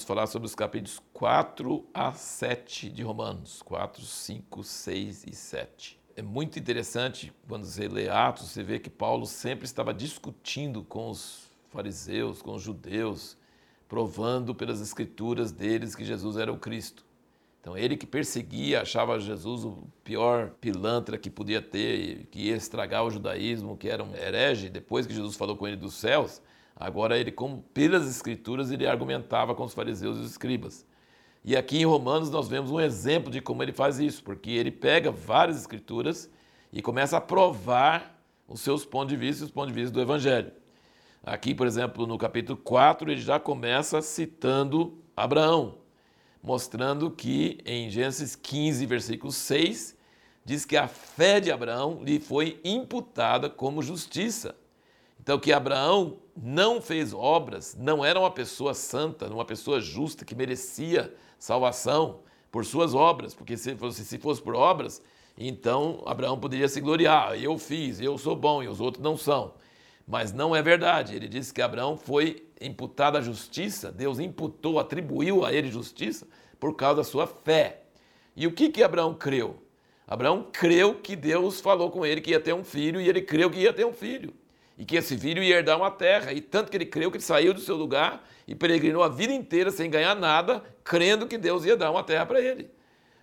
vamos falar sobre os capítulos 4 a 7 de Romanos. 4, 5, 6 e 7. É muito interessante quando você lê Atos, você vê que Paulo sempre estava discutindo com os fariseus, com os judeus, provando pelas escrituras deles que Jesus era o Cristo. Então ele que perseguia, achava Jesus o pior pilantra que podia ter, que ia estragar o judaísmo, que era um herege, depois que Jesus falou com ele dos céus, agora ele, como pelas escrituras, ele argumentava com os fariseus e os escribas. E aqui em Romanos nós vemos um exemplo de como ele faz isso, porque ele pega várias escrituras e começa a provar os seus pontos de vista e os pontos de vista do evangelho. Aqui, por exemplo, no capítulo 4, ele já começa citando Abraão, mostrando que em Gênesis 15, versículo 6, diz que a fé de Abraão lhe foi imputada como justiça. Então, que Abraão não fez obras, não era uma pessoa santa, uma pessoa justa que merecia salvação por suas obras, porque se fosse, se fosse por obras, então Abraão poderia se gloriar. Eu fiz, eu sou bom e os outros não são. Mas não é verdade. Ele disse que Abraão foi imputado à justiça, Deus imputou, atribuiu a ele justiça por causa da sua fé. E o que que Abraão creu? Abraão creu que Deus falou com ele que ia ter um filho e ele creu que ia ter um filho. E que esse filho ia herdar uma terra. E tanto que ele creu que ele saiu do seu lugar e peregrinou a vida inteira sem ganhar nada, crendo que Deus ia dar uma terra para ele.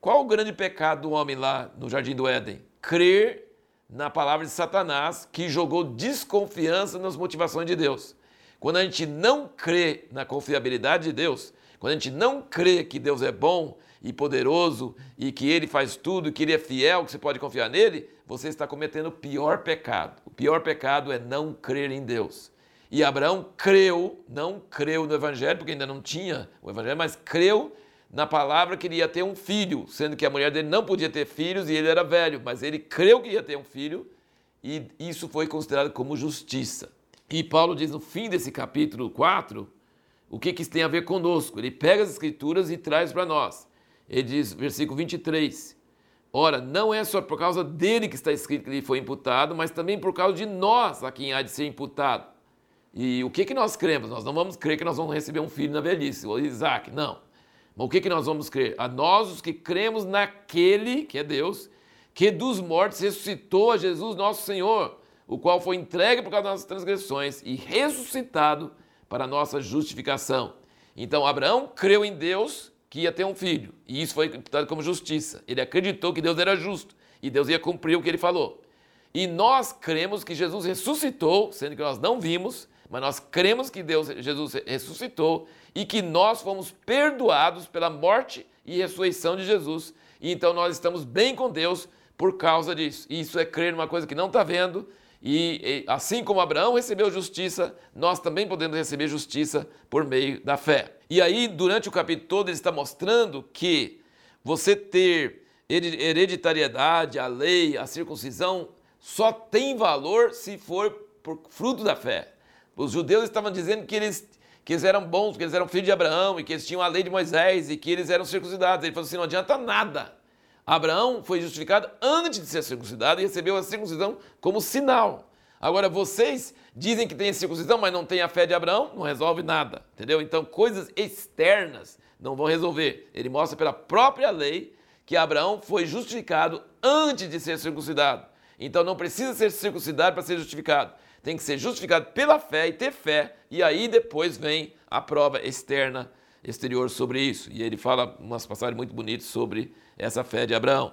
Qual o grande pecado do homem lá no jardim do Éden? Crer na palavra de Satanás, que jogou desconfiança nas motivações de Deus. Quando a gente não crê na confiabilidade de Deus, quando a gente não crê que Deus é bom e poderoso e que Ele faz tudo, que Ele é fiel, que você pode confiar nele, você está cometendo o pior pecado. O pior pecado é não crer em Deus. E Abraão creu, não creu no Evangelho, porque ainda não tinha o Evangelho, mas creu na palavra que ele ia ter um filho, sendo que a mulher dele não podia ter filhos e ele era velho, mas ele creu que ia ter um filho e isso foi considerado como justiça. E Paulo diz no fim desse capítulo 4 o que, que isso tem a ver conosco. Ele pega as escrituras e traz para nós. Ele diz, versículo 23, Ora, não é só por causa dele que está escrito que ele foi imputado, mas também por causa de nós a quem há de ser imputado. E o que, que nós cremos? Nós não vamos crer que nós vamos receber um filho na velhice, o Isaac, não. Mas o que, que nós vamos crer? A nós, os que cremos naquele, que é Deus, que dos mortos ressuscitou a Jesus nosso Senhor, o qual foi entregue por causa das nossas transgressões e ressuscitado para a nossa justificação. Então Abraão creu em Deus que ia ter um filho, e isso foi imputado como justiça. Ele acreditou que Deus era justo e Deus ia cumprir o que ele falou. E nós cremos que Jesus ressuscitou, sendo que nós não vimos, mas nós cremos que Deus, Jesus ressuscitou e que nós fomos perdoados pela morte e ressurreição de Jesus. E então nós estamos bem com Deus por causa disso. E isso é crer numa coisa que não está vendo. E, assim como Abraão recebeu justiça, nós também podemos receber justiça por meio da fé. E aí, durante o capítulo todo, ele está mostrando que você ter hereditariedade, a lei, a circuncisão, só tem valor se for por fruto da fé. Os judeus estavam dizendo que eles, que eles eram bons, que eles eram filhos de Abraão e que eles tinham a lei de Moisés e que eles eram circuncidados. Ele falou assim: não adianta nada. Abraão foi justificado antes de ser circuncidado e recebeu a circuncisão como sinal. Agora, vocês dizem que tem a circuncisão, mas não tem a fé de Abraão, não resolve nada, entendeu? Então, coisas externas não vão resolver. Ele mostra pela própria lei que Abraão foi justificado antes de ser circuncidado. Então, não precisa ser circuncidado para ser justificado tem que ser justificado pela fé e ter fé, e aí depois vem a prova externa, exterior sobre isso. E ele fala umas passagens muito bonitas sobre essa fé de Abraão.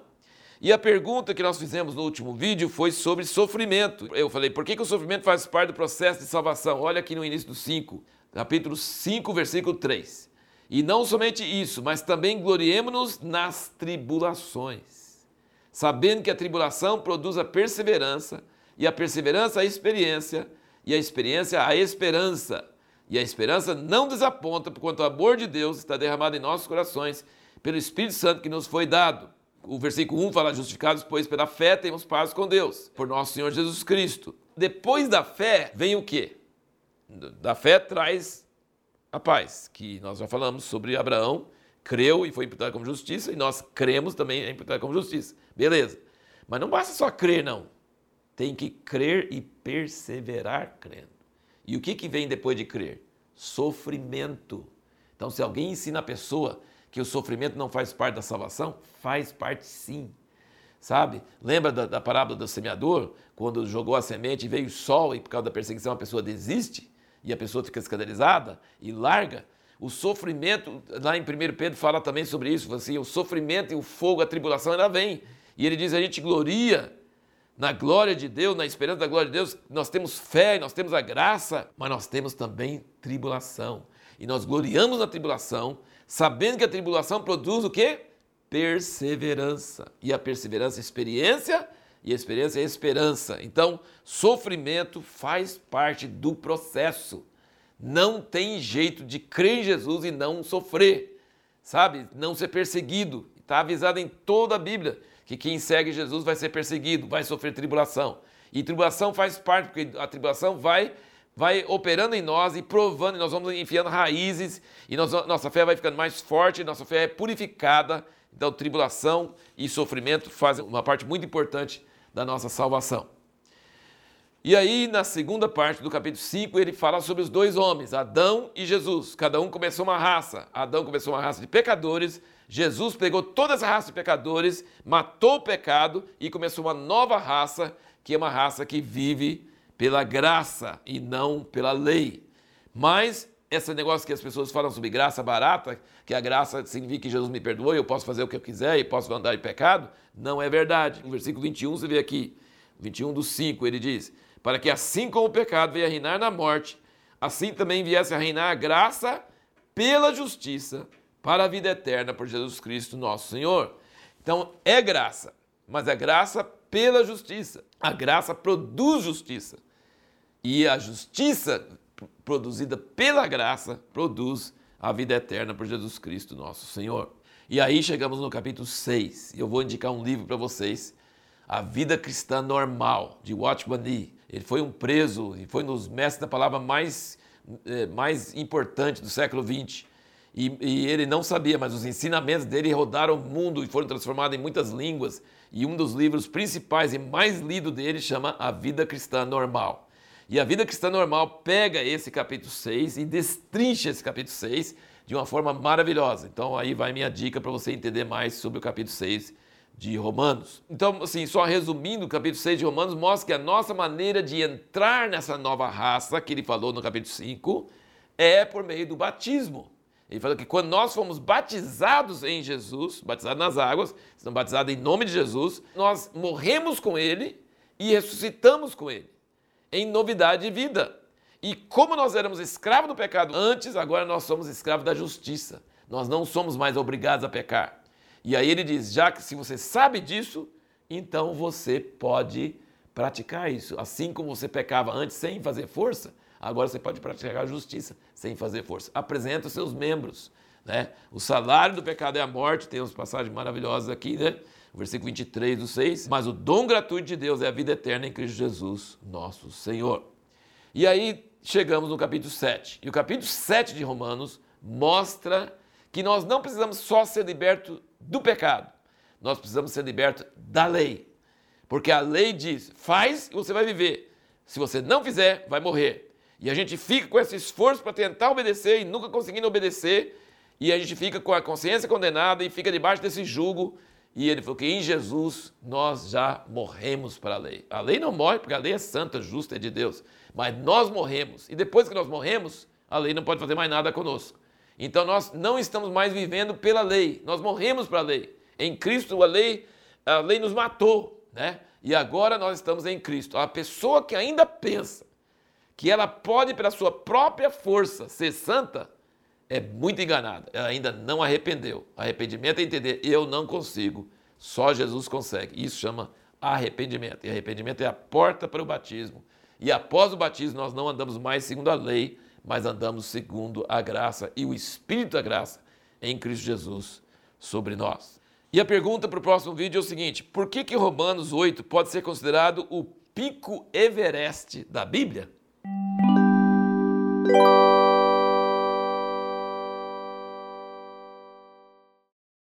E a pergunta que nós fizemos no último vídeo foi sobre sofrimento. Eu falei, por que, que o sofrimento faz parte do processo de salvação? Olha aqui no início do 5, capítulo 5, versículo 3. E não somente isso, mas também gloriemos-nos nas tribulações, sabendo que a tribulação produz a perseverança, e a perseverança a experiência, e a experiência a esperança. E a esperança não desaponta, porquanto o amor de Deus está derramado em nossos corações pelo Espírito Santo que nos foi dado. O versículo 1 fala: Justificados, pois pela fé temos paz com Deus, por nosso Senhor Jesus Cristo. Depois da fé vem o quê? Da fé traz a paz, que nós já falamos sobre Abraão, creu e foi imputado como justiça, e nós cremos também é imputado como justiça. Beleza. Mas não basta só crer, não tem que crer e perseverar crendo. E o que, que vem depois de crer? Sofrimento. Então, se alguém ensina a pessoa que o sofrimento não faz parte da salvação, faz parte sim. Sabe? Lembra da, da parábola do semeador? Quando jogou a semente e veio o sol e por causa da perseguição a pessoa desiste e a pessoa fica escandalizada e larga? O sofrimento, lá em 1 Pedro fala também sobre isso, assim, o sofrimento e o fogo, a tribulação ainda vem. E ele diz: a gente gloria na glória de Deus, na esperança da glória de Deus, nós temos fé, nós temos a graça, mas nós temos também tribulação. E nós gloriamos na tribulação, sabendo que a tribulação produz o quê? Perseverança. E a perseverança é experiência, e a experiência é esperança. Então, sofrimento faz parte do processo. Não tem jeito de crer em Jesus e não sofrer, sabe? Não ser perseguido. Está avisado em toda a Bíblia que quem segue Jesus vai ser perseguido, vai sofrer tribulação. E tribulação faz parte, porque a tribulação vai vai operando em nós e provando, e nós vamos enfiando raízes, e nós, nossa fé vai ficando mais forte, nossa fé é purificada. Então, tribulação e sofrimento fazem uma parte muito importante da nossa salvação. E aí, na segunda parte do capítulo 5, ele fala sobre os dois homens, Adão e Jesus. Cada um começou uma raça. Adão começou uma raça de pecadores, Jesus pegou toda essa raça de pecadores, matou o pecado e começou uma nova raça, que é uma raça que vive pela graça e não pela lei. Mas esse negócio que as pessoas falam sobre graça barata, que a graça significa que Jesus me perdoou eu posso fazer o que eu quiser e posso andar em pecado, não é verdade. No versículo 21 você vê aqui, 21 do 5, ele diz: Para que assim como o pecado veio a reinar na morte, assim também viesse a reinar a graça pela justiça para a vida eterna por Jesus Cristo, nosso Senhor. Então é graça, mas é graça pela justiça. A graça produz justiça. E a justiça produzida pela graça produz a vida eterna por Jesus Cristo, nosso Senhor. E aí chegamos no capítulo 6. Eu vou indicar um livro para vocês, A Vida Cristã Normal, de Watchman Nee. Ele foi um preso e foi um dos mestres da palavra mais, eh, mais importante do século XX e, e, ele não sabia, mas os ensinamentos dele rodaram o mundo e foram transformados em muitas línguas. E um dos livros principais e mais lido dele chama A Vida Cristã Normal. E a Vida Cristã Normal pega esse capítulo 6 e destrincha esse capítulo 6 de uma forma maravilhosa. Então aí vai minha dica para você entender mais sobre o capítulo 6 de Romanos. Então, assim, só resumindo, o capítulo 6 de Romanos mostra que a nossa maneira de entrar nessa nova raça, que ele falou no capítulo 5, é por meio do batismo. Ele fala que quando nós fomos batizados em Jesus, batizados nas águas, estamos batizados em nome de Jesus, nós morremos com Ele e ressuscitamos com Ele, em novidade de vida. E como nós éramos escravos do pecado antes, agora nós somos escravos da justiça. Nós não somos mais obrigados a pecar. E aí ele diz: já que se você sabe disso, então você pode praticar isso. Assim como você pecava antes sem fazer força, Agora você pode praticar a justiça sem fazer força. Apresenta os seus membros. Né? O salário do pecado é a morte, tem umas passagens maravilhosas aqui, né? Versículo 23 do 6. Mas o dom gratuito de Deus é a vida eterna em Cristo Jesus, nosso Senhor. E aí chegamos no capítulo 7. E o capítulo 7 de Romanos mostra que nós não precisamos só ser libertos do pecado, nós precisamos ser libertos da lei. Porque a lei diz: faz e você vai viver. Se você não fizer, vai morrer. E a gente fica com esse esforço para tentar obedecer e nunca conseguindo obedecer, e a gente fica com a consciência condenada e fica debaixo desse jugo. E ele falou que em Jesus nós já morremos para a lei. A lei não morre porque a lei é santa, justa, é de Deus. Mas nós morremos. E depois que nós morremos, a lei não pode fazer mais nada conosco. Então nós não estamos mais vivendo pela lei. Nós morremos para a lei. Em Cristo a lei, a lei nos matou, né? E agora nós estamos em Cristo. A pessoa que ainda pensa que ela pode, pela sua própria força, ser santa, é muito enganada. Ela ainda não arrependeu. Arrependimento é entender, eu não consigo, só Jesus consegue. Isso chama arrependimento. E arrependimento é a porta para o batismo. E após o batismo, nós não andamos mais segundo a lei, mas andamos segundo a graça e o Espírito da graça em Cristo Jesus sobre nós. E a pergunta para o próximo vídeo é o seguinte: por que, que Romanos 8 pode ser considerado o pico Everest da Bíblia?